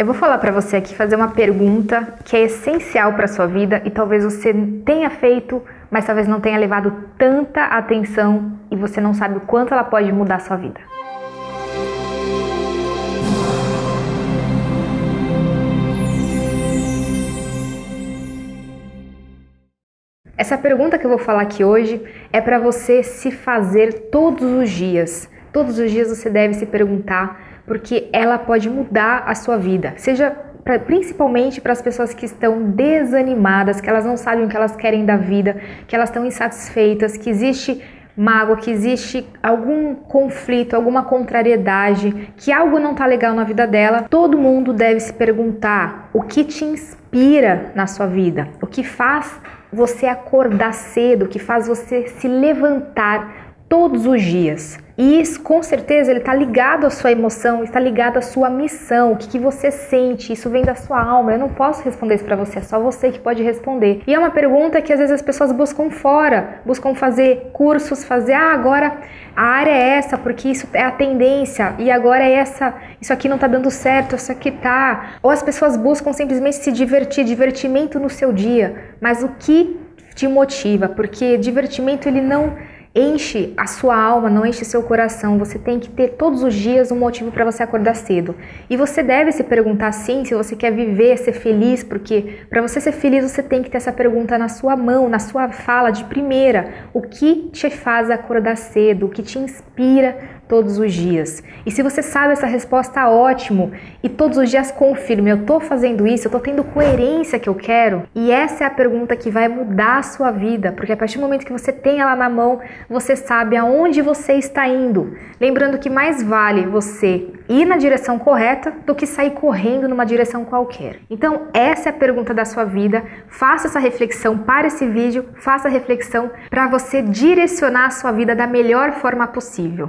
Eu vou falar para você aqui fazer uma pergunta que é essencial para sua vida e talvez você tenha feito, mas talvez não tenha levado tanta atenção e você não sabe o quanto ela pode mudar a sua vida. Essa pergunta que eu vou falar aqui hoje é para você se fazer todos os dias. Todos os dias você deve se perguntar porque ela pode mudar a sua vida. Seja pra, principalmente para as pessoas que estão desanimadas, que elas não sabem o que elas querem da vida, que elas estão insatisfeitas, que existe mágoa, que existe algum conflito, alguma contrariedade, que algo não está legal na vida dela, todo mundo deve se perguntar o que te inspira na sua vida, o que faz você acordar cedo, o que faz você se levantar todos os dias. E isso, com certeza, ele está ligado à sua emoção, está ligado à sua missão, o que, que você sente, isso vem da sua alma. Eu não posso responder isso para você, é só você que pode responder. E é uma pergunta que às vezes as pessoas buscam fora, buscam fazer cursos, fazer, ah, agora a área é essa, porque isso é a tendência, e agora é essa, isso aqui não está dando certo, isso aqui tá. Ou as pessoas buscam simplesmente se divertir, divertimento no seu dia. Mas o que te motiva? Porque divertimento ele não enche a sua alma, não enche seu coração. Você tem que ter todos os dias um motivo para você acordar cedo. E você deve se perguntar sim se você quer viver, ser feliz, porque para você ser feliz você tem que ter essa pergunta na sua mão, na sua fala de primeira. O que te faz acordar cedo? O que te inspira todos os dias? E se você sabe essa resposta, ótimo. E todos os dias confirme, eu estou fazendo isso, eu estou tendo coerência que eu quero. E essa é a pergunta que vai mudar a sua vida, porque a partir do momento que você tem ela na mão, você sabe aonde você está indo. Lembrando que mais vale você ir na direção correta do que sair correndo numa direção qualquer. Então, essa é a pergunta da sua vida. Faça essa reflexão para esse vídeo, faça a reflexão para você direcionar a sua vida da melhor forma possível.